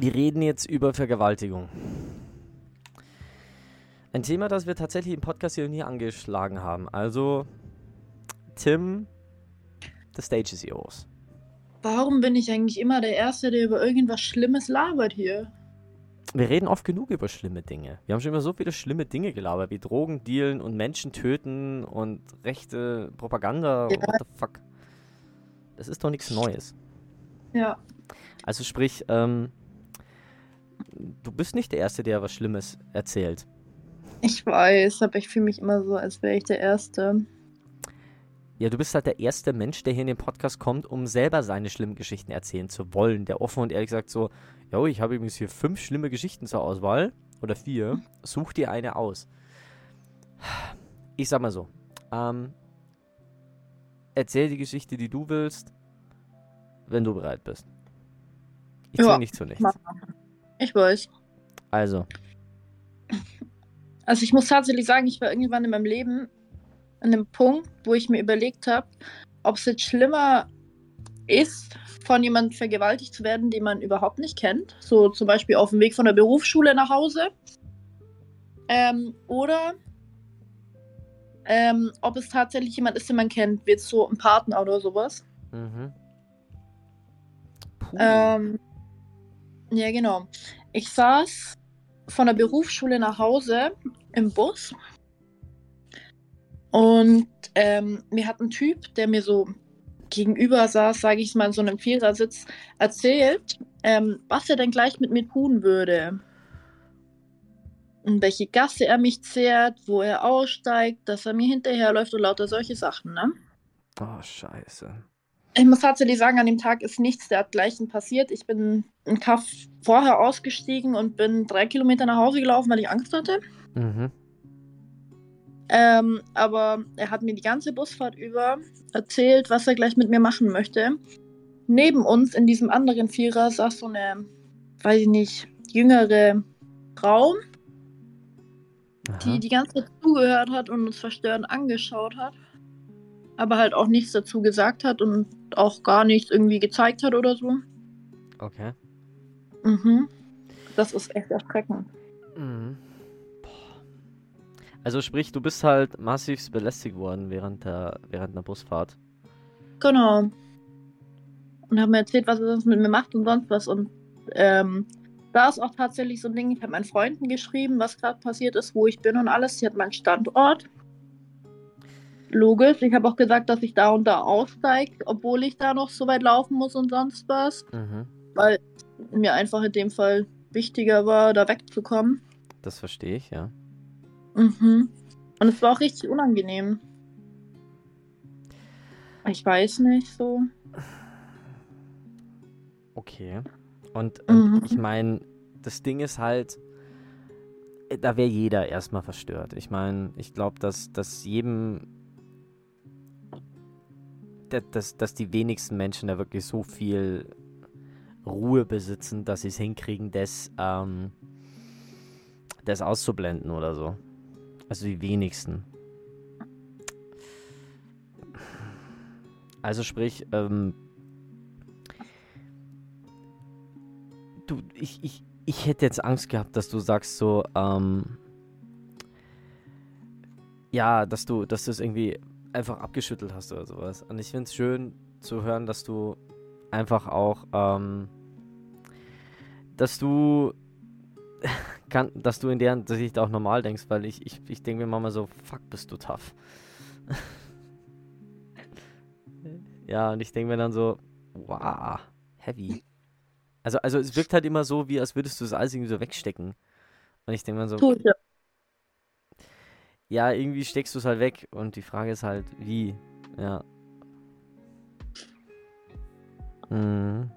Wir reden jetzt über Vergewaltigung. Ein Thema, das wir tatsächlich im Podcast hier nie angeschlagen haben. Also, Tim, the stage is yours. Warum bin ich eigentlich immer der Erste, der über irgendwas Schlimmes labert hier? Wir reden oft genug über schlimme Dinge. Wir haben schon immer so viele schlimme Dinge gelabert, wie Drogen dealen und Menschen töten und rechte Propaganda. Ja. What the fuck? Das ist doch nichts Neues. Ja. Also sprich, ähm, du bist nicht der Erste, der was Schlimmes erzählt. Ich weiß, aber ich fühle mich immer so, als wäre ich der Erste. Ja, du bist halt der erste Mensch, der hier in den Podcast kommt, um selber seine schlimmen Geschichten erzählen zu wollen. Der offen und ehrlich sagt so, jo, ich habe übrigens hier fünf schlimme Geschichten zur Auswahl. Oder vier. Such dir eine aus. Ich sag mal so, ähm, erzähl die Geschichte, die du willst, wenn du bereit bist. Ich Ja, zwing nicht zu nichts. mach. Ich weiß. Also, Also ich muss tatsächlich sagen, ich war irgendwann in meinem Leben an einem Punkt, wo ich mir überlegt habe, ob es jetzt schlimmer ist, von jemandem vergewaltigt zu werden, den man überhaupt nicht kennt. So zum Beispiel auf dem Weg von der Berufsschule nach Hause. Ähm, oder ähm, ob es tatsächlich jemand ist, den man kennt, wie jetzt so ein Partner oder sowas. mhm. Ähm, ja, genau. Ich saß von der Berufsschule nach Hause im Bus und ähm, mir hat ein Typ, der mir so gegenüber saß, sage ich mal, in so einem Vierersitz, erzählt, ähm, was er denn gleich mit mir tun würde. In welche Gasse er mich zehrt, wo er aussteigt, dass er mir hinterherläuft und lauter solche Sachen, ne? oh, scheiße. Ich muss tatsächlich sagen, an dem Tag ist nichts dergleichen passiert. Ich bin im Kaff vorher ausgestiegen und bin drei Kilometer nach Hause gelaufen, weil ich Angst hatte. Mhm. Ähm, aber er hat mir die ganze Busfahrt über erzählt, was er gleich mit mir machen möchte. Neben uns in diesem anderen Vierer saß so eine, weiß ich nicht, jüngere Frau, Aha. die die ganze Zeit zugehört hat und uns verstörend angeschaut hat. Aber halt auch nichts dazu gesagt hat und auch gar nichts irgendwie gezeigt hat oder so. Okay. Mhm. Das ist echt erschreckend. Mhm. Also sprich, du bist halt massiv belästigt worden während der, während der Busfahrt. Genau. Und hat mir erzählt, was er sonst mit mir macht und sonst was. Und ähm, da ist auch tatsächlich so ein Ding, ich habe meinen Freunden geschrieben, was gerade passiert ist, wo ich bin und alles. Sie hat meinen Standort. Logisch. Ich habe auch gesagt, dass ich da und da aussteige, obwohl ich da noch so weit laufen muss und sonst was. Mhm. Weil mir einfach in dem Fall wichtiger war, da wegzukommen. Das verstehe ich, ja. Mhm. Und es war auch richtig unangenehm. Ich weiß nicht so. Okay. Und, und Mhm. ich meine, das Ding ist halt, da wäre jeder erstmal verstört. Ich meine, ich glaube, dass, dass jedem, dass, dass die wenigsten Menschen da wirklich so viel Ruhe besitzen, dass sie es hinkriegen, das, ähm, das auszublenden oder so. Also die wenigsten. Also sprich, ähm, du, ich, ich, ich hätte jetzt Angst gehabt, dass du sagst so, ähm, ja, dass du, dass du es irgendwie einfach abgeschüttelt hast oder sowas. Und ich finde es schön zu hören, dass du einfach auch, ähm, dass du, kann, dass du in der Sicht auch normal denkst, weil ich, ich, ich denke mir manchmal so, fuck, bist du tough. ja, und ich denke mir dann so, wow, heavy. Also, also es wirkt halt immer so, wie als würdest du das alles irgendwie so wegstecken. Und ich denke mir so, Tu ich ja. Ja, irgendwie steckst du es halt weg. Und die Frage ist halt, wie? Ja. Mhm.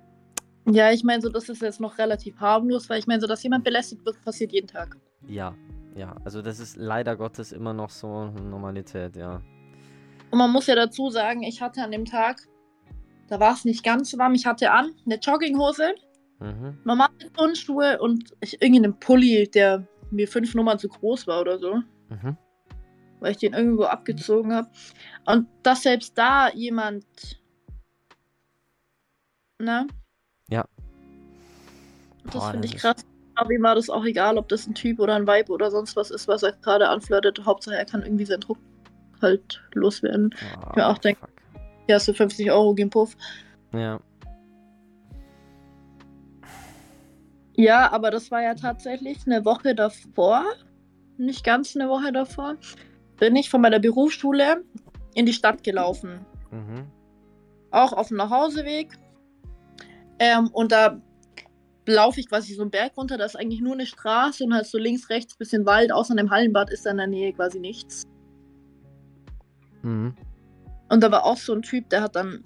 Ja, ich meine, so, das ist jetzt noch relativ harmlos, weil ich meine, so, dass jemand belästigt wird, passiert jeden Tag. Ja, ja. Also das ist leider Gottes immer noch so Normalität, ja. Und man muss ja dazu sagen, ich hatte an dem Tag, da war es nicht ganz so warm, ich hatte an eine Jogginghose, Mhm. normale Turnschuhe und ich, irgendeinen Pulli, der mir fünf Nummern zu groß war oder so, Mhm. Weil ich den irgendwo abgezogen habe. Und dass selbst da jemand, ne? Das Boah, finde ich ist- krass. Aber ihm war das auch egal, ob das ein Typ oder ein Vibe oder sonst was ist, was er gerade anflirtet. Hauptsache, er kann irgendwie seinen Druck halt loswerden. Ah, mir auch fuck. Hier hast du 50 Euro, geh in Puff. Ja. Ja, aber das war ja tatsächlich eine Woche davor, nicht ganz eine Woche davor, bin ich von meiner Berufsschule in die Stadt gelaufen. Mhm. Auch auf dem Nachhauseweg. Ähm, und da laufe ich quasi so einen Berg runter, da ist eigentlich nur eine Straße und halt so links, rechts bisschen Wald, außer einem Hallenbad ist da in der Nähe quasi nichts. Mhm. Und da war auch so ein Typ, der hat dann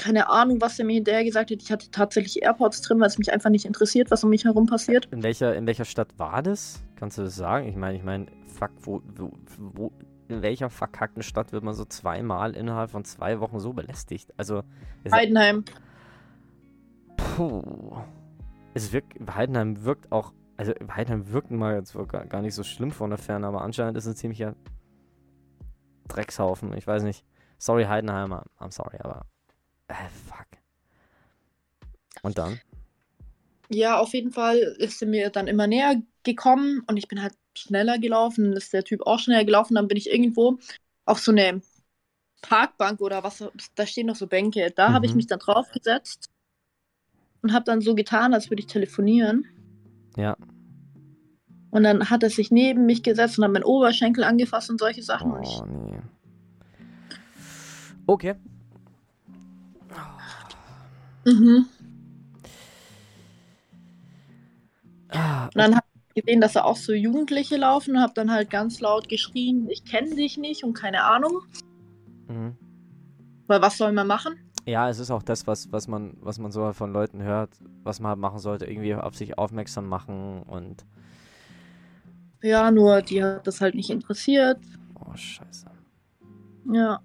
keine Ahnung, was er mir hinterher gesagt hat. Ich hatte tatsächlich AirPods drin, weil es mich einfach nicht interessiert, was um mich herum passiert. In welcher, in welcher Stadt war das? Kannst du das sagen? Ich meine, ich meine, fuck, wo, wo, wo, in welcher verkackten Stadt wird man so zweimal innerhalb von zwei Wochen so belästigt? Also, Heidenheim. puh, es wirkt, Heidenheim wirkt auch, also Heidenheim wirkt mal jetzt gar, gar nicht so schlimm von der Ferne, aber anscheinend ist es ein ziemlicher Dreckshaufen. Ich weiß nicht. Sorry, Heidenheimer, I'm sorry, aber, äh, fuck. Und dann? Ja, auf jeden Fall ist sie mir dann immer näher gekommen und ich bin halt schneller gelaufen. Ist der Typ auch schneller gelaufen. Dann bin ich irgendwo auf so eine Parkbank oder was, da stehen noch so Bänke. Da habe ich Mhm. mich dann draufgesetzt und habe dann so getan, als würde ich telefonieren. Ja. Und dann hat er sich neben mich gesetzt und hat meinen Oberschenkel angefasst und solche Sachen. Ich, Oh, nee. Okay. mhm. Ah, Und dann ich gesehen, dass da auch so Jugendliche laufen und habe dann halt ganz laut geschrien, ich kenne dich nicht und keine Ahnung. mhm. Weil was soll man machen? Ja, es ist auch das, was, was man, was man so von Leuten hört, was man halt machen sollte, irgendwie auf sich aufmerksam machen und Ja, nur die hat das halt nicht interessiert. oh scheiße. Ja.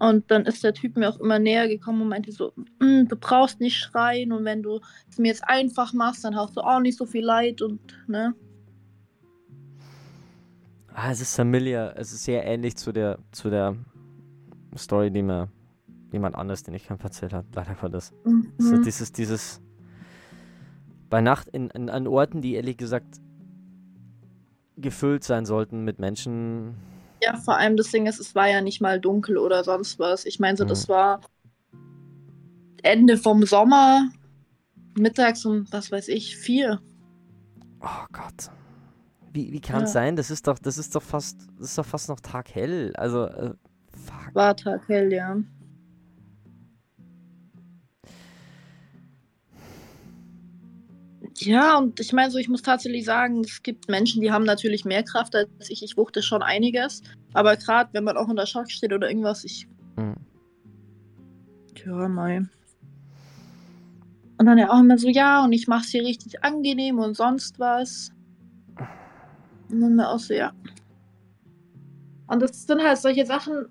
Und dann ist der Typ mir auch immer näher gekommen und meinte so, "Mm, du brauchst nicht schreien und wenn du es mir jetzt einfach machst, dann hast du auch nicht so viel Leid und ne. Ah, es ist familiar, es ist sehr ähnlich zu der, zu der Story, die mir jemand anders, den ich kein erzählt hat, leider Gottes. So Mhm. dieses, dieses bei Nacht in, in, an Orten, die ehrlich gesagt gefüllt sein sollten mit Menschen. Ja, vor allem das Ding ist, es war ja nicht mal dunkel oder sonst was. Ich meine so, das Mhm. war Ende vom Sommer, mittags um, was weiß ich, vier. Oh Gott. Wie, wie kann es Ja. sein? Das ist doch, das ist doch fast, das ist doch fast noch taghell. Also, äh, fuck. War taghell, ja. Ja, und ich meine so, ich muss tatsächlich sagen, es gibt Menschen, die haben natürlich mehr Kraft als ich. Ich wuchte schon einiges. Aber gerade wenn man auch unter Schock steht oder irgendwas, ich. Mhm. Tja, mei. Und dann ja auch immer so, ja, und ich mach's hier richtig angenehm und sonst was. Und dann auch so, ja. Und das sind halt solche Sachen,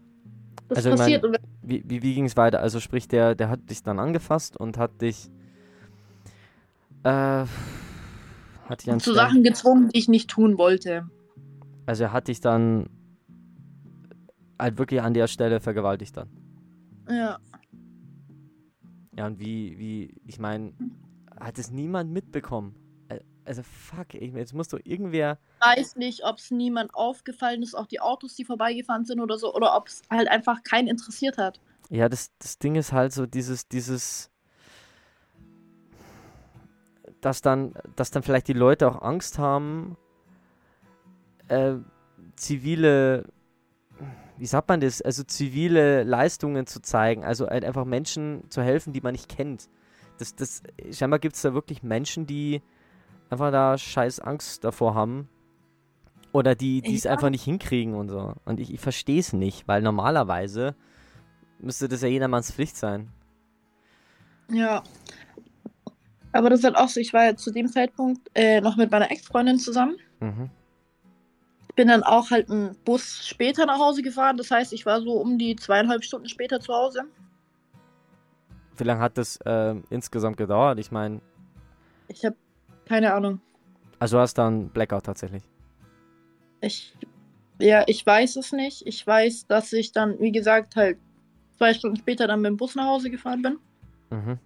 das Also, ich mein- passiert. und wenn Wie, wie, wie ging es weiter? Also sprich, der, der hat dich dann angefasst und hat dich äh, hat dich an zu Sachen gezwungen, die ich nicht tun wollte. Also er hat dich dann halt wirklich an der Stelle vergewaltigt dann. Ja. Ja, und wie, wie, ich meine, hat es niemand mitbekommen? Al- Also fuck, ich, jetzt muss doch irgendwer. weiß nicht, ob es niemand aufgefallen ist, auch die Autos, die vorbeigefahren sind oder so, oder ob es halt einfach keinen interessiert hat. Ja, das, das Ding ist halt so dieses, dieses, dass dann, dass dann vielleicht die Leute auch Angst haben, äh, zivile, wie sagt man das, also zivile Leistungen zu zeigen, also halt einfach Menschen zu helfen, die man nicht kennt. Das, das, scheinbar gibt es da wirklich Menschen, die einfach da scheiß Angst davor haben. Oder die es Ja. einfach nicht hinkriegen und so. Und ich, ich verstehe es nicht, weil normalerweise müsste das ja jedermanns Pflicht sein. Ja. Aber das ist halt auch so, ich war ja zu dem Zeitpunkt äh, noch mit meiner Ex-Freundin zusammen. Mhm. Bin dann auch halt einen Bus später nach Hause gefahren. Das heißt, ich war so um die zweieinhalb Stunden später zu Hause. Wie lange hat das ähm, insgesamt gedauert? Ich meine, Ich habe keine Ahnung. also du hast dann Blackout tatsächlich. Ich, ja, ich weiß es nicht. Ich weiß, dass ich dann, wie gesagt, halt zwei Stunden später dann mit dem Bus nach Hause gefahren bin. Mhm.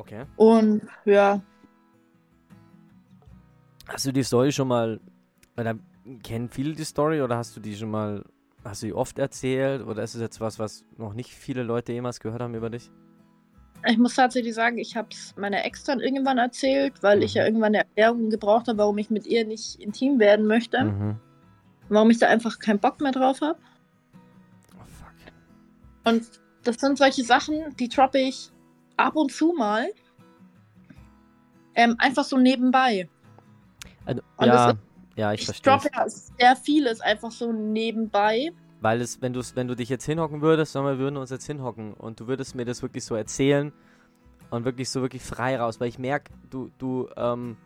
Okay. Und ja, Hast du die Story schon mal, oder kennen viele die Story oder hast du die schon mal, hast du die oft erzählt oder ist es jetzt was, was noch nicht viele Leute jemals gehört haben über dich? ich muss tatsächlich sagen, ich habe es meiner Ex dann irgendwann erzählt, weil ich Mhm. ja irgendwann eine Erklärung gebraucht habe, warum ich mit ihr nicht intim werden möchte. Mhm. Warum ich da einfach keinen Bock mehr drauf habe. Oh fuck. Und das sind solche Sachen, die droppe ich ab und zu mal. Ähm, einfach so nebenbei. Also, ja, das ja, ich Ich verstehe. droppe ja sehr vieles einfach so nebenbei. Weil es, wenn du wenn du dich jetzt hinhocken würdest, sagen wir, wir würden uns jetzt hinhocken und du würdest mir das wirklich so erzählen und wirklich so wirklich frei raus, weil ich merke, du, du, ähm,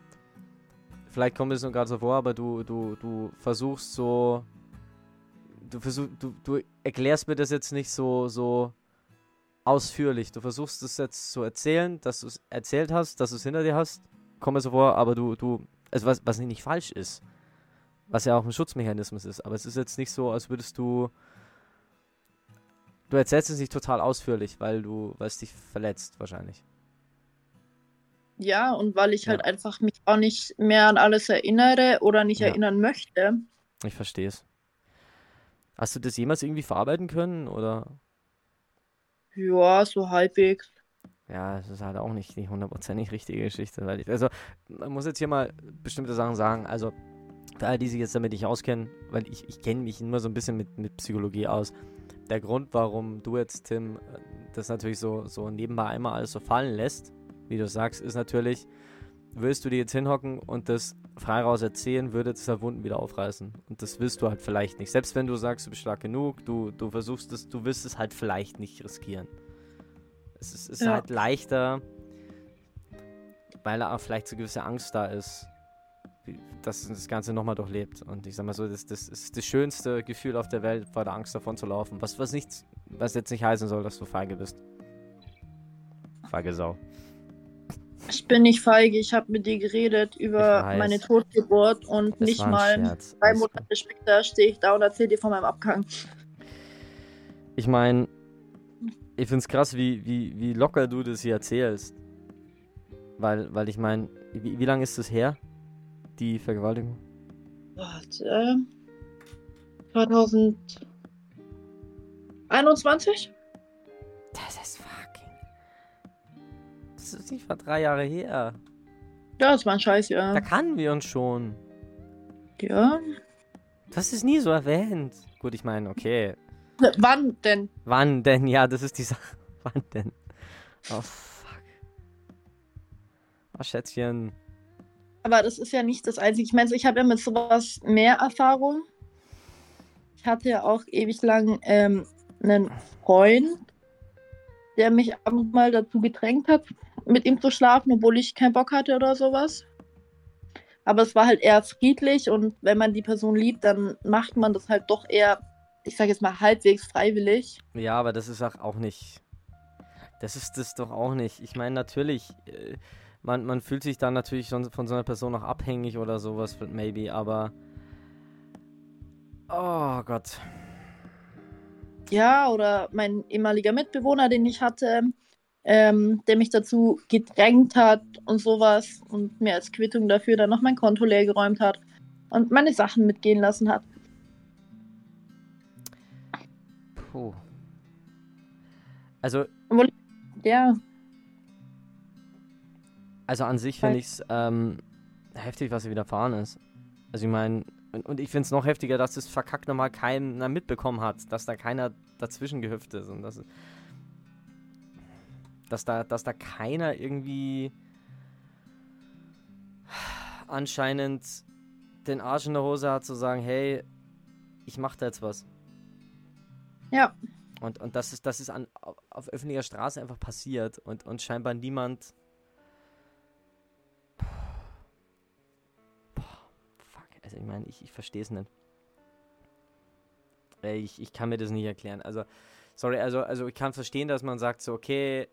vielleicht kommt es nur gerade so vor, aber du, du, du versuchst so, du versuchst, du, du erklärst mir das jetzt nicht so, so ausführlich. Du versuchst es jetzt zu erzählen, dass du es erzählt hast, dass du es hinter dir hast, kommt mir so vor, aber du, du, also was, was nicht falsch ist. Was ja auch ein Schutzmechanismus ist. Aber es ist jetzt nicht so, als würdest du. Du erzählst es nicht total ausführlich, weil du, weil es dich verletzt, wahrscheinlich. Ja, und weil ich Ja. halt einfach mich auch nicht mehr an alles erinnere oder nicht Ja. erinnern möchte. Ich verstehe es. Hast du das jemals irgendwie verarbeiten können? Oder? Ja, so halbwegs. Ja, es ist halt auch nicht die hundertprozentig richtige Geschichte. Weil ich, also, man muss jetzt hier mal bestimmte Sachen sagen. Also, für alle, die sich jetzt damit nicht auskennen, weil ich, ich kenne mich nur so ein bisschen mit, mit Psychologie aus. Der Grund, warum du jetzt, Tim, äh, das natürlich so, so nebenbei einmal alles so fallen lässt, wie du sagst, ist natürlich, willst du dir jetzt hinhocken und das frei raus erzählen, würde das halt Wunden wieder aufreißen. Und das willst du halt vielleicht nicht. Selbst wenn du sagst, du bist stark genug, du, du versuchst es, du willst es halt vielleicht nicht riskieren. Es ist, ist Ja. halt leichter, weil da auch vielleicht so gewisse Angst da ist, dass das Ganze nochmal durchlebt. Und ich sag mal so, das, das ist das schönste Gefühl auf der Welt, vor der Angst davon zu laufen. Was, was, nichts, was jetzt nicht heißen soll, dass du feige bist. Feige Sau. Ich bin nicht feige. Ich habe mit dir geredet über meine Totgeburt und Es nicht mal Scherz. drei. Monate später stehe ich da und erzähle dir von meinem Abgang. Ich meine, ich find's krass, wie, wie, wie locker du das hier erzählst. Weil, weil ich meine, wie, wie lange ist das her? Die Vergewaltigung? Warte. 2021? Das ist ist nicht mal drei Jahre her. Ja, das war ein Scheiß, Da ja. kannten wir uns schon. Ja. Du hast es nie so erwähnt. Gut, ich meine, okay. Wann denn? Wann denn? Ja, das ist die Sache. Wann denn? Oh, fuck. Oh, Schätzchen. Aber das ist ja nicht das Einzige. Ich meine, ich habe ja mit sowas mehr Erfahrung. Ich hatte ja auch ewig lang ähm, einen Freund, der mich ab und mal dazu gedrängt hat, mit ihm zu schlafen, obwohl ich keinen Bock hatte oder sowas. Aber es war halt eher friedlich und wenn man die Person liebt, dann macht man das halt doch eher, ich sage jetzt mal, halbwegs freiwillig. Ja, aber das ist auch, auch nicht. Das ist das doch auch nicht. Ich meine, natürlich, äh, man, man fühlt sich dann natürlich schon von so einer Person noch abhängig oder sowas, maybe, aber. Oh Gott. Ja, oder mein ehemaliger Mitbewohner, den ich hatte, ähm, der mich dazu gedrängt hat und sowas und mir als Quittung dafür dann noch mein Konto leer geräumt hat und meine Sachen mitgehen lassen hat. Puh. Also, Ja, also an sich finde ich es ähm, heftig, was ihr widerfahren ist. Also ich meine, und, ich finde es noch heftiger, dass das verkackt nochmal keiner mitbekommen hat, dass da keiner dazwischen gehüpft ist und dass, dass, da, dass da keiner irgendwie anscheinend den Arsch in der Hose hat zu sagen, hey, ich mach da jetzt was. ja. Und, und das ist, das ist an, auf, öffentlicher Straße einfach passiert und, und scheinbar niemand. Boah, fuck. Also ich meine, ich, ich verstehe es nicht. Ich, ich kann mir das nicht erklären. Also, sorry, also, also ich kann verstehen, dass man sagt so, okay,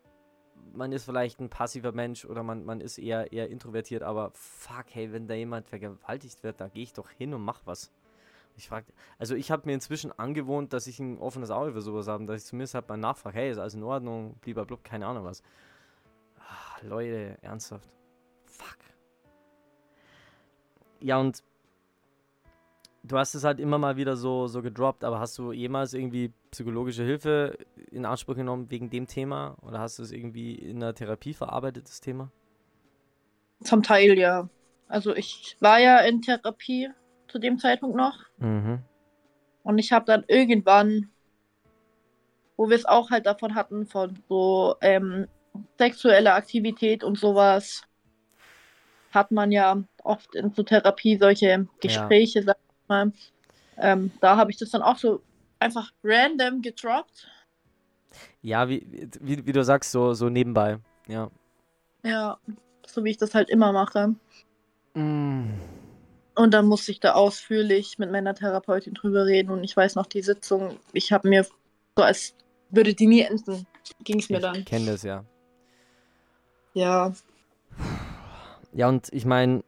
man ist vielleicht ein passiver Mensch oder man, man ist eher, eher introvertiert, aber fuck, hey, wenn da jemand vergewaltigt wird, da gehe ich doch hin und mach was. Ich frage, also ich habe mir inzwischen angewohnt, dass ich ein offenes Auge für sowas habe, dass ich zumindest halt mal nachfrage, hey, ist alles in Ordnung, blub, keine Ahnung was. Ah, Leute, ernsthaft. Fuck. Ja, und du hast es halt immer mal wieder so, so gedroppt, aber hast du jemals irgendwie psychologische Hilfe in Anspruch genommen wegen dem Thema? Oder hast du es irgendwie in der Therapie verarbeitet, das Thema? Zum Teil ja. Also ich war ja in Therapie zu dem Zeitpunkt noch. Mhm. Und ich habe dann irgendwann, wo wir es auch halt davon hatten, von so ähm, sexueller Aktivität und sowas, hat man ja oft in so Therapie solche Gespräche, ja. sag mal. Ähm, da habe ich das dann auch so einfach random gedroppt. Ja, wie, wie, wie du sagst, so, so nebenbei, ja. Ja, so wie ich das halt immer mache. Mm. Und dann musste ich da ausführlich mit meiner Therapeutin drüber reden und ich weiß noch die Sitzung, ich habe mir so als würde die nie enden, ging es mir dann. Ich kenne das ja. Ja. Ja, und ich meine,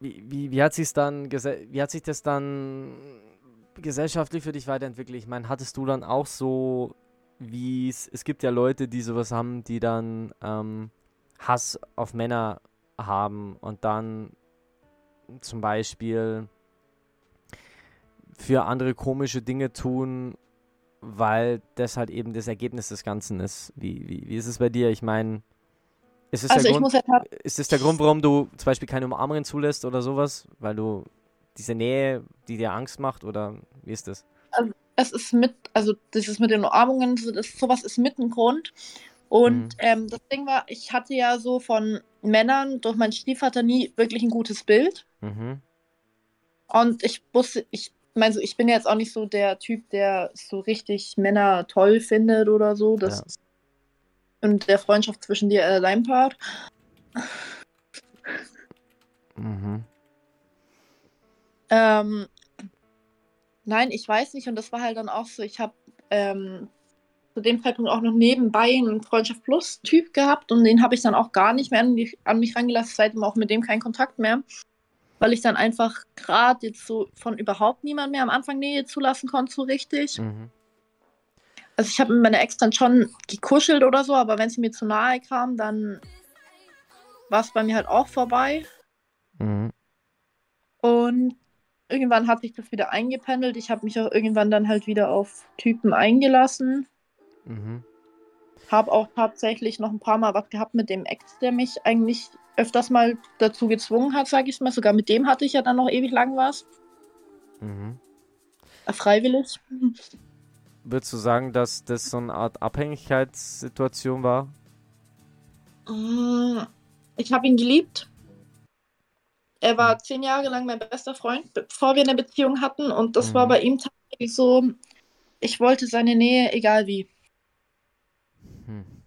wie, wie, hat sich dann wie hat sich das dann gesellschaftlich für dich weiterentwickelt? Ich meine, hattest du dann auch so, wie es, es gibt ja Leute, die sowas haben, die dann ähm, Hass auf Männer haben und dann zum Beispiel für andere komische Dinge tun, weil das halt eben das Ergebnis des Ganzen ist. Wie, wie, wie ist es bei dir? Ich meine, ist es, also der Grund, halt ist es der Grund, warum du zum Beispiel keine Umarmungen zulässt oder sowas? Weil du diese Nähe, die dir Angst macht oder wie ist das? Also, es ist mit, also dieses mit den Umarmungen, das, sowas ist mit ein Grund. Und mhm. ähm, das Ding war, ich hatte ja so von Männern durch meinen Stiefvater nie wirklich ein gutes Bild. Mhm. Und ich wusste, ich meine, so, ich bin jetzt auch nicht so der Typ, der so richtig Männer toll findet oder so. Das ja. ist in der Freundschaft zwischen dir äh, dein Part. Mhm. Ähm, nein, ich weiß nicht. Und das war halt dann auch so, ich habe ähm, zu dem Zeitpunkt auch noch nebenbei einen Freundschaft Plus Typ gehabt und den habe ich dann auch gar nicht mehr an, die, an mich rangelassen, seitdem auch mit dem keinen Kontakt mehr weil ich dann einfach gerade jetzt so von überhaupt niemand mehr am Anfang Nähe zulassen konnte, so richtig. Mhm. Also ich habe mit meiner Ex dann schon gekuschelt oder so, aber wenn sie mir zu nahe kam, dann war es bei mir halt auch vorbei. Mhm. Und irgendwann hat sich das wieder eingependelt. Ich habe mich auch irgendwann dann halt wieder auf Typen eingelassen. Mhm. Habe auch tatsächlich noch ein paar Mal was gehabt mit dem Ex, der mich eigentlich öfters mal dazu gezwungen hat, sage ich mal. Sogar mit dem hatte ich ja dann noch ewig lang was. Mhm. Freiwillig. Würdest du sagen, dass das so eine Art Abhängigkeitssituation war? Mm, ich habe ihn geliebt. Er war mhm. zehn Jahre lang mein bester Freund, bevor wir eine Beziehung hatten. Und das mhm. war bei ihm tatsächlich so, ich wollte seine Nähe, egal wie. Hm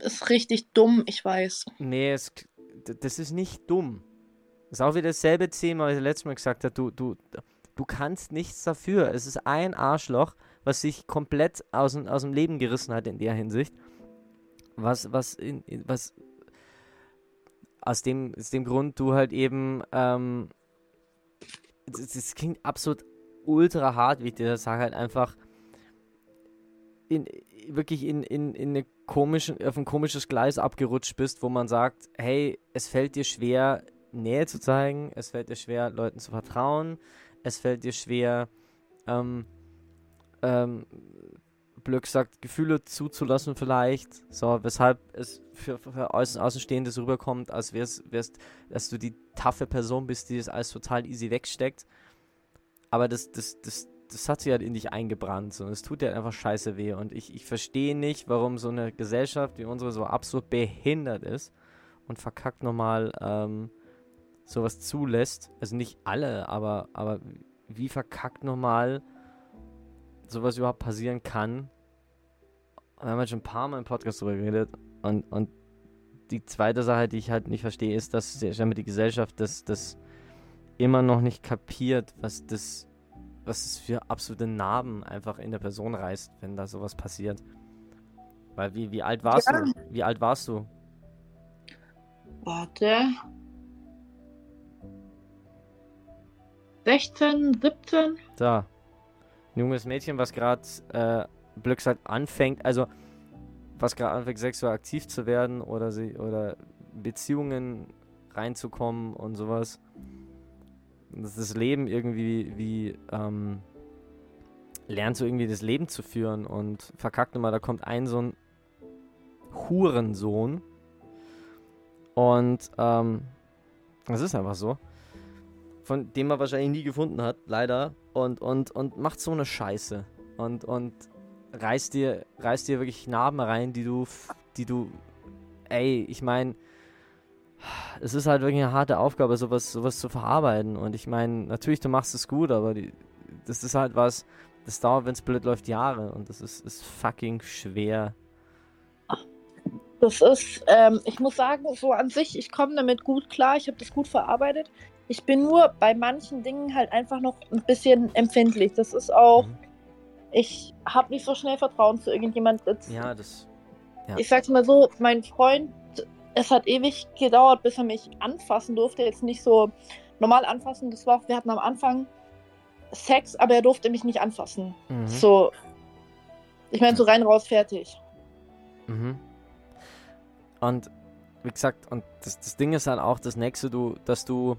ist richtig dumm, ich weiß. Nee, es, das ist nicht dumm. Das ist auch wieder dasselbe Thema, was ich letztes Mal gesagt habe. Du, du, du kannst nichts dafür. Es ist ein Arschloch, was sich komplett aus, aus dem Leben gerissen hat in der Hinsicht. Was, was, in, was aus dem, aus dem Grund du halt eben, ähm, das, klingt absolut ultra hart, wie ich dir das sage, halt einfach in, wirklich in, in, in eine komischen, auf ein komisches Gleis abgerutscht bist, wo man sagt, hey, es fällt dir schwer, Nähe zu zeigen, es fällt dir schwer, Leuten zu vertrauen, es fällt dir schwer, ähm, ähm, Blöck sagt, Gefühle zuzulassen vielleicht, so, weshalb es für, für Außen, Außenstehendes rüberkommt, als wär's, wärst, dass du die taffe Person bist, die das alles total easy wegsteckt. Aber das, das, das, das hat sich halt in dich eingebrannt und es tut dir halt einfach scheiße weh. Und ich, ich verstehe nicht, warum so eine Gesellschaft wie unsere so absolut behindert ist und verkackt nochmal ähm, sowas zulässt. Also nicht alle, aber, aber wie verkackt nochmal sowas überhaupt passieren kann. Wir haben halt schon ein paar Mal im Podcast darüber geredet. Und, und die zweite Sache, die ich halt nicht verstehe, ist, dass die Gesellschaft das, das immer noch nicht kapiert, was das was es für absolute Narben einfach in der Person reißt, wenn da sowas passiert. Weil wie, wie alt warst ja. du? Wie alt warst du? Warte. 16, 17? Da. Ein junges Mädchen, was gerade äh, Blöck sagt, anfängt. Also, was gerade anfängt, sexuell aktiv zu werden oder sie oder Beziehungen reinzukommen und sowas. Dass das Leben irgendwie wie ähm, lernt so irgendwie das Leben zu führen und verkackt immer, da kommt ein so ein Hurensohn und ähm, das ist einfach so. Von dem man wahrscheinlich nie gefunden hat, leider. Und, und, und macht so eine Scheiße. Und, und reißt dir, reißt dir wirklich Narben rein, die du, die du, ey, ich meine, es ist halt wirklich eine harte Aufgabe, sowas, sowas zu verarbeiten. Und ich meine, natürlich, du machst es gut, aber die, das ist halt was, das dauert, wenn es blöd läuft, Jahre. Und das ist, ist fucking schwer. Das ist, ähm, ich muss sagen, so an sich, ich komme damit gut klar, ich habe das gut verarbeitet. Ich bin nur bei manchen Dingen halt einfach noch ein bisschen empfindlich. Das ist auch, mhm. ich habe nicht so schnell Vertrauen zu irgendjemand. Ja, das. Ja. Ich sag's mal so, mein Freund, es hat ewig gedauert, bis er mich anfassen durfte. Jetzt nicht so normal anfassen. Das war, wir hatten am Anfang Sex, aber er durfte mich nicht anfassen. Mhm. So, ich meine, so rein raus, fertig. Mhm. Und wie gesagt, und das, das Ding ist halt auch das nächste, du, dass du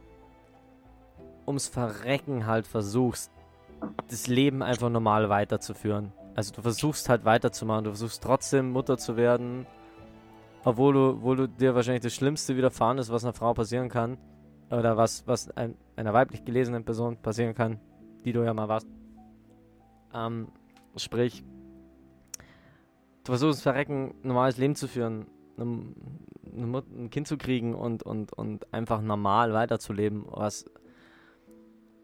ums Verrecken halt versuchst, das Leben einfach normal weiterzuführen. Also du versuchst halt weiterzumachen, du versuchst trotzdem Mutter zu werden, obwohl du, obwohl du dir wahrscheinlich das Schlimmste widerfahren ist, was einer Frau passieren kann. Oder was, was ein, einer weiblich gelesenen Person passieren kann, die du ja mal warst. Ähm, sprich, du versuchst verrecken, normales Leben zu führen einem, ein Kind zu kriegen und, und, und einfach normal weiterzuleben, was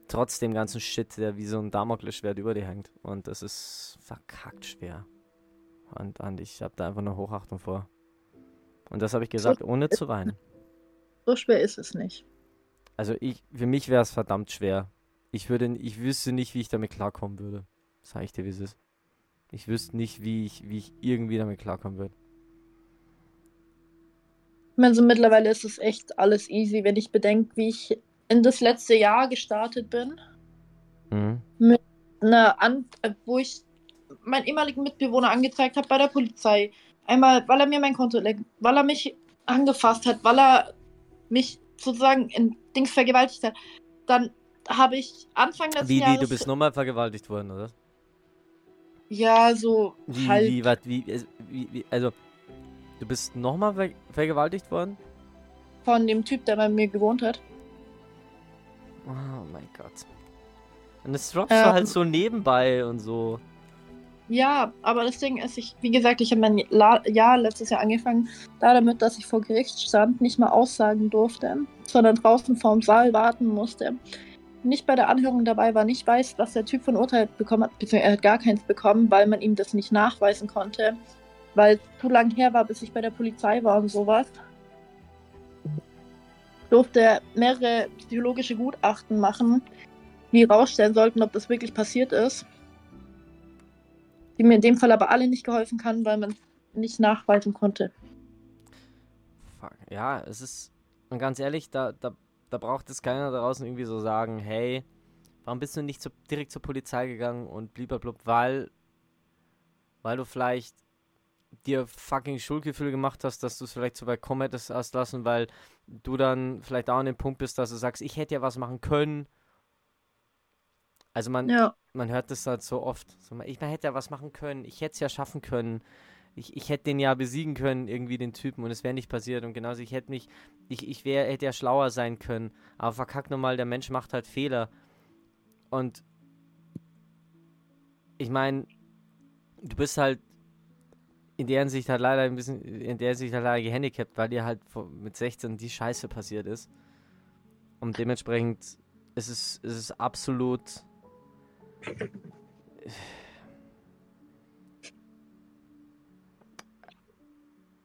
trotz dem ganzen Shit, der wie so ein Damoklesschwert über dir hängt. Und das ist verkackt schwer. Und, und ich habe da einfach eine Hochachtung vor. Und das habe ich gesagt, so ohne zu weinen. So schwer ist es nicht. Also ich, für mich wäre es verdammt schwer. Ich würde, ich wüsste nicht, wie ich damit klarkommen würde. Sag ich dir, wie es ist. Ich wüsste nicht, wie ich, wie ich irgendwie damit klarkommen würde. Ich meine, so mittlerweile ist es echt alles easy, wenn ich bedenke, wie ich in das letzte Jahr gestartet bin. Mhm. Mit einer An äh, wo ich meinen ehemaligen Mitbewohner angezeigt habe bei der Polizei. Einmal, weil er mir mein Konto legt, weil er mich angefasst hat, weil er mich sozusagen in Dings vergewaltigt hat. Dann habe ich Anfang des wie, Jahres... Wie, du bist nochmal vergewaltigt worden, oder? Ja, so wie, halb. Wie, wat, wie, wie, wie, also Du bist nochmal ver vergewaltigt worden? Von dem Typ, der bei mir gewohnt hat. Oh mein Gott. Und das droppst ähm, du halt so nebenbei und so. Ja, aber das Ding ist, ich, wie gesagt, ich habe mein Jahr letztes Jahr angefangen, da damit, dass ich vor Gericht stand, nicht mal aussagen durfte, sondern draußen vorm Saal warten musste. Nicht bei der Anhörung dabei war, nicht weiß, was der Typ von Urteil bekommen hat, beziehungsweise er hat gar keins bekommen, weil man ihm das nicht nachweisen konnte weil es zu lang her war, bis ich bei der Polizei war und sowas. Durfte mehrere psychologische Gutachten machen, die herausstellen sollten, ob das wirklich passiert ist. Die mir in dem Fall aber alle nicht geholfen kann, weil man nicht nachweisen konnte. Fuck. Ja, es ist, und ganz ehrlich, da, da, da braucht es keiner draußen irgendwie so sagen, hey, warum bist du nicht zu, direkt zur Polizei gegangen und blub, weil, weil du vielleicht dir fucking Schuldgefühle gemacht hast, dass du es vielleicht so weit kommen hättest hast lassen, weil du dann vielleicht auch an dem Punkt bist, dass du sagst, ich hätte ja was machen können. Also man, ja. man hört das halt so oft. Ich man hätte ja was machen können, ich hätte es ja schaffen können. Ich, ich hätte den ja besiegen können, irgendwie den Typen, und es wäre nicht passiert. Und genauso, ich hätte mich, ich, ich wär, hätte ja schlauer sein können. Aber verkack nochmal, der Mensch macht halt Fehler. Und ich meine, du bist halt in der Hinsicht halt leider ein bisschen, in der Hinsicht halt leider gehandicapt, weil dir halt mit 16 die Scheiße passiert ist. Und dementsprechend ist es, ist es absolut.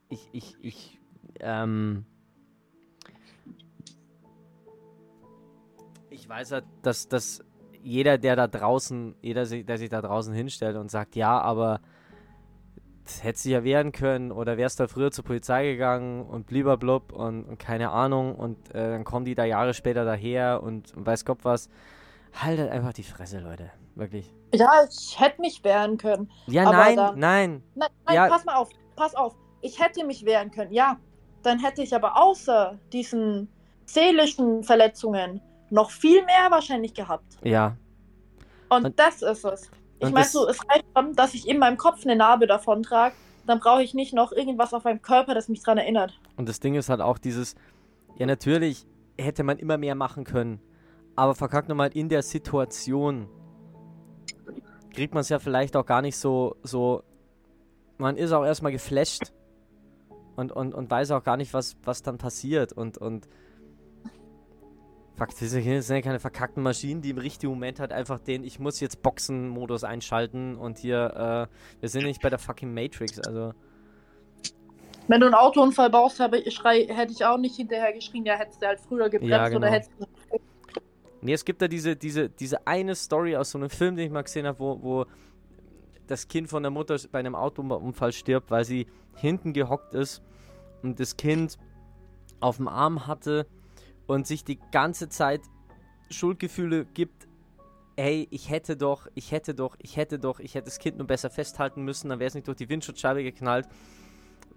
Ich, ich, ich, ähm. Ich weiß halt, dass, dass jeder, der da draußen, jeder, der sich da draußen hinstellt und sagt, ja, aber hätte sich ja wehren können oder wärst da früher zur Polizei gegangen und blub und, und keine Ahnung und äh, dann kommen die da Jahre später daher und, und weiß Gott was. Haltet einfach die Fresse, Leute. Wirklich. Ja, ich hätte mich wehren können. Ja, nein, nein. Nein, nein ja. pass mal auf. pass auf, ich hätte mich wehren können, ja. Dann hätte ich aber außer diesen seelischen Verletzungen noch viel mehr wahrscheinlich gehabt. Ja. Und, Und- das ist es. Ich meine so, es reicht schon, dass ich in meinem Kopf eine Narbe davon trage. Dann brauche ich nicht noch irgendwas auf meinem Körper, das mich daran erinnert. Und das Ding ist halt auch dieses, ja natürlich hätte man immer mehr machen können, aber verkackt nochmal in der Situation kriegt man es ja vielleicht auch gar nicht so, so, man ist auch erstmal geflasht und, und, und weiß auch gar nicht, was, was dann passiert und, und Fuck, das sind ja keine verkackten Maschinen, die im richtigen Moment halt einfach den, ich muss jetzt Boxen-Modus einschalten und hier, äh, wir sind nicht bei der fucking Matrix, also. Wenn du einen Autounfall baust, habe ich, schrei, hätte ich auch nicht hinterher geschrien, ja, hättest du halt früher gebremst Ja, genau. oder hättest du. Nee, es gibt da diese, diese, diese eine Story aus so einem Film, den ich mal gesehen habe, wo, wo das Kind von der Mutter bei einem Autounfall stirbt, weil sie hinten gehockt ist und das Kind auf dem Arm hatte und sich die ganze Zeit Schuldgefühle gibt. Hey, ich hätte doch, ich hätte doch, ich hätte doch, ich hätte das Kind nur besser festhalten müssen, dann wäre es nicht durch die Windschutzscheibe geknallt.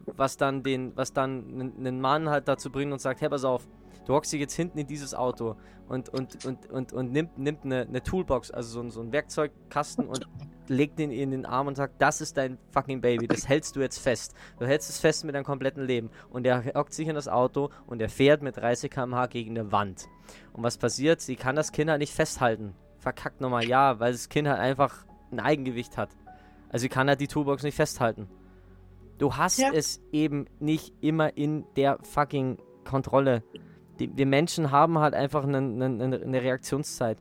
Was dann den, was dann einen Mann halt dazu bringt und sagt, hey, pass auf, du hockst dich jetzt hinten in dieses Auto und, und, und, und, und nimmt, nimmt eine, eine Toolbox, also so, so ein Werkzeugkasten und legt den in den Arm und sagt, das ist dein fucking Baby, das hältst du jetzt fest. Du hältst es fest mit deinem kompletten Leben. Und er hockt sich in das Auto und er fährt mit 30 km/h gegen eine Wand. Und was passiert? Sie kann das Kind halt nicht festhalten. Verkackt nochmal, ja, weil das Kind halt einfach ein Eigengewicht hat. Also sie kann halt die Toolbox nicht festhalten. Du hast Ja. es eben nicht immer in der fucking Kontrolle. Die, wir Menschen haben halt einfach eine, eine, eine Reaktionszeit.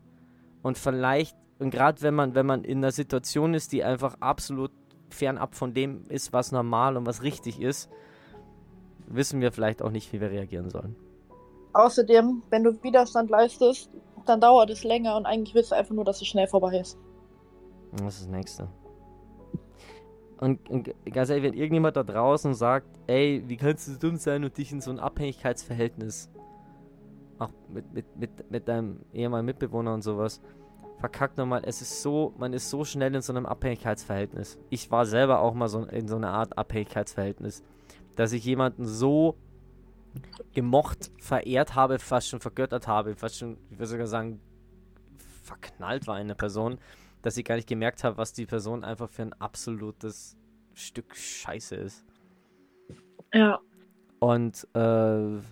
Und vielleicht, und gerade wenn man, wenn man in einer Situation ist, die einfach absolut fernab von dem ist, was normal und was richtig ist, wissen wir vielleicht auch nicht, wie wir reagieren sollen. Außerdem, wenn du Widerstand leistest, dann dauert es länger und eigentlich willst du einfach nur, dass es schnell vorbei ist. Das ist das Nächste. Und, und ganz ehrlich, wenn irgendjemand da draußen sagt, ey, wie kannst du dumm sein und dich in so ein Abhängigkeitsverhältnis, auch mit, mit, mit, mit deinem ehemaligen Mitbewohner und sowas, verkackt nochmal, es ist so, man ist so schnell in so einem Abhängigkeitsverhältnis. Ich war selber auch mal so in so einer Art Abhängigkeitsverhältnis, dass ich jemanden so gemocht, verehrt habe, fast schon vergöttert habe, fast schon, ich würde sogar sagen, verknallt war in eine Person, dass ich gar nicht gemerkt habe, was die Person einfach für ein absolutes Stück Scheiße ist. Ja. Und, äh, und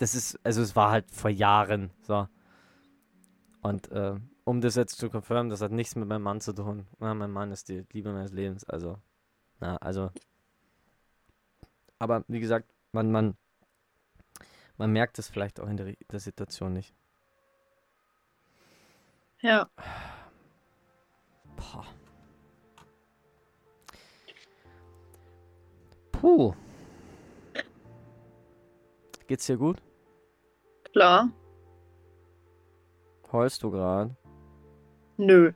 das ist, also es war halt vor Jahren, so. Und, äh, um das jetzt zu confirmen, das hat nichts mit meinem Mann zu tun. Ja, mein Mann ist die Liebe meines Lebens, also, na, also. Aber, wie gesagt, man, man, man merkt es vielleicht auch in der, der Situation nicht. Ja. Boah. Puh. Geht's dir gut? Klar. Heulst du gerade? Nö.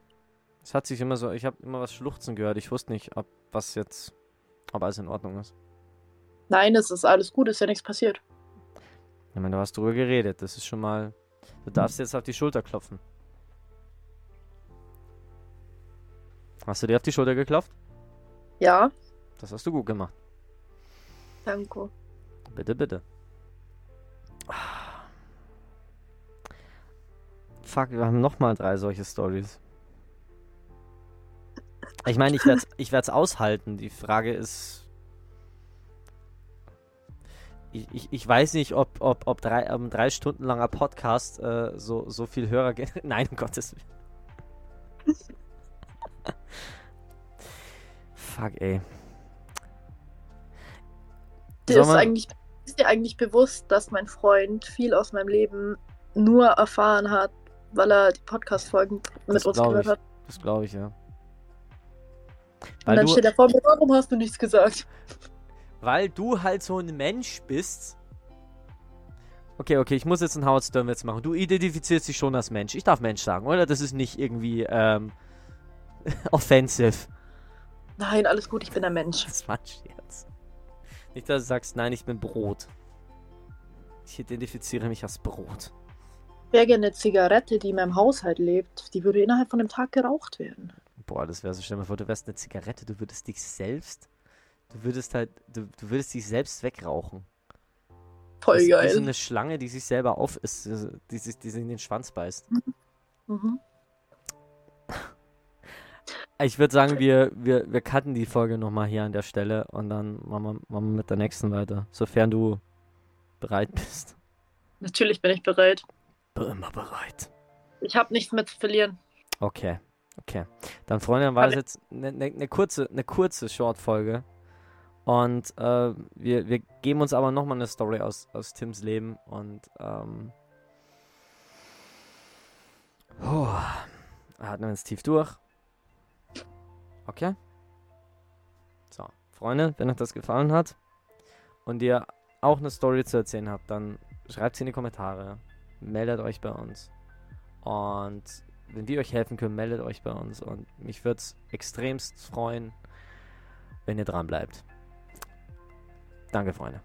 Es hat sich immer so, ich habe immer was Schluchzen gehört. Ich wusste nicht, ob was jetzt, ob alles in Ordnung ist. Nein, es ist alles gut, ist ja nichts passiert. Ich meine, du hast drüber geredet. Das ist schon mal, du darfst jetzt auf die Schulter klopfen. Hast du dir auf die Schulter geklopft? Ja. Das hast du gut gemacht. Danke. Bitte, bitte. Fuck, wir haben nochmal drei solche Stories. Ich meine, ich werde es ich werd's aushalten. Die Frage ist. Ich, ich, ich weiß nicht, ob, ob, ob drei, ein drei Stunden langer Podcast äh, so, so viel Hörer. Nein, um Gottes Willen. Fuck, ey. Dir ist, eigentlich, ist dir eigentlich bewusst, dass mein Freund viel aus meinem Leben nur erfahren hat, weil er die Podcast-Folgen mit uns gehört ich. hat. Das glaube ich, ja. Und Weil dann du, steht er vor mir, warum hast du nichts gesagt? weil du halt so ein Mensch bist. Okay, okay, ich muss jetzt einen Howard Stern Witz machen. Du identifizierst dich schon als Mensch. Ich darf Mensch sagen, oder? Das ist nicht irgendwie ähm, offensive. Nein, alles gut, ich bin ein Mensch. Das war ein Scherz. Nicht, dass du sagst, nein, ich bin Brot. Ich identifiziere mich als Brot. Wäre gerne eine Zigarette, die in meinem Haushalt lebt, die würde innerhalb von einem Tag geraucht werden. Boah, das wäre so. Vor, du wärst eine Zigarette, du würdest dich selbst Du würdest halt, du, du würdest dich selbst wegrauchen. Voll das ist geil. So eine Schlange, die sich selber auf ist, die sich, die sich in den Schwanz beißt. Mhm. Ich würde sagen, wir, wir, wir cutten die Folge nochmal hier an der Stelle und dann machen wir, machen wir mit der nächsten weiter. Sofern du bereit bist. Natürlich bin ich bereit. Bin immer bereit. Ich habe nichts mehr zu verlieren. Okay, okay. Dann, Freunde, dann war das jetzt eine ne, ne kurze, eine kurze Short-Folge. Und äh, wir, wir geben uns aber nochmal eine Story aus, aus Tims Leben und ähm, oh, atmen wir uns tief durch. Okay? So, Freunde, wenn euch das gefallen hat und ihr auch eine Story zu erzählen habt, dann schreibt sie in die Kommentare. Meldet euch bei uns. Und wenn wir euch helfen können, meldet euch bei uns. Und mich würde es extremst freuen, wenn ihr dran bleibt. Danke, Freunde.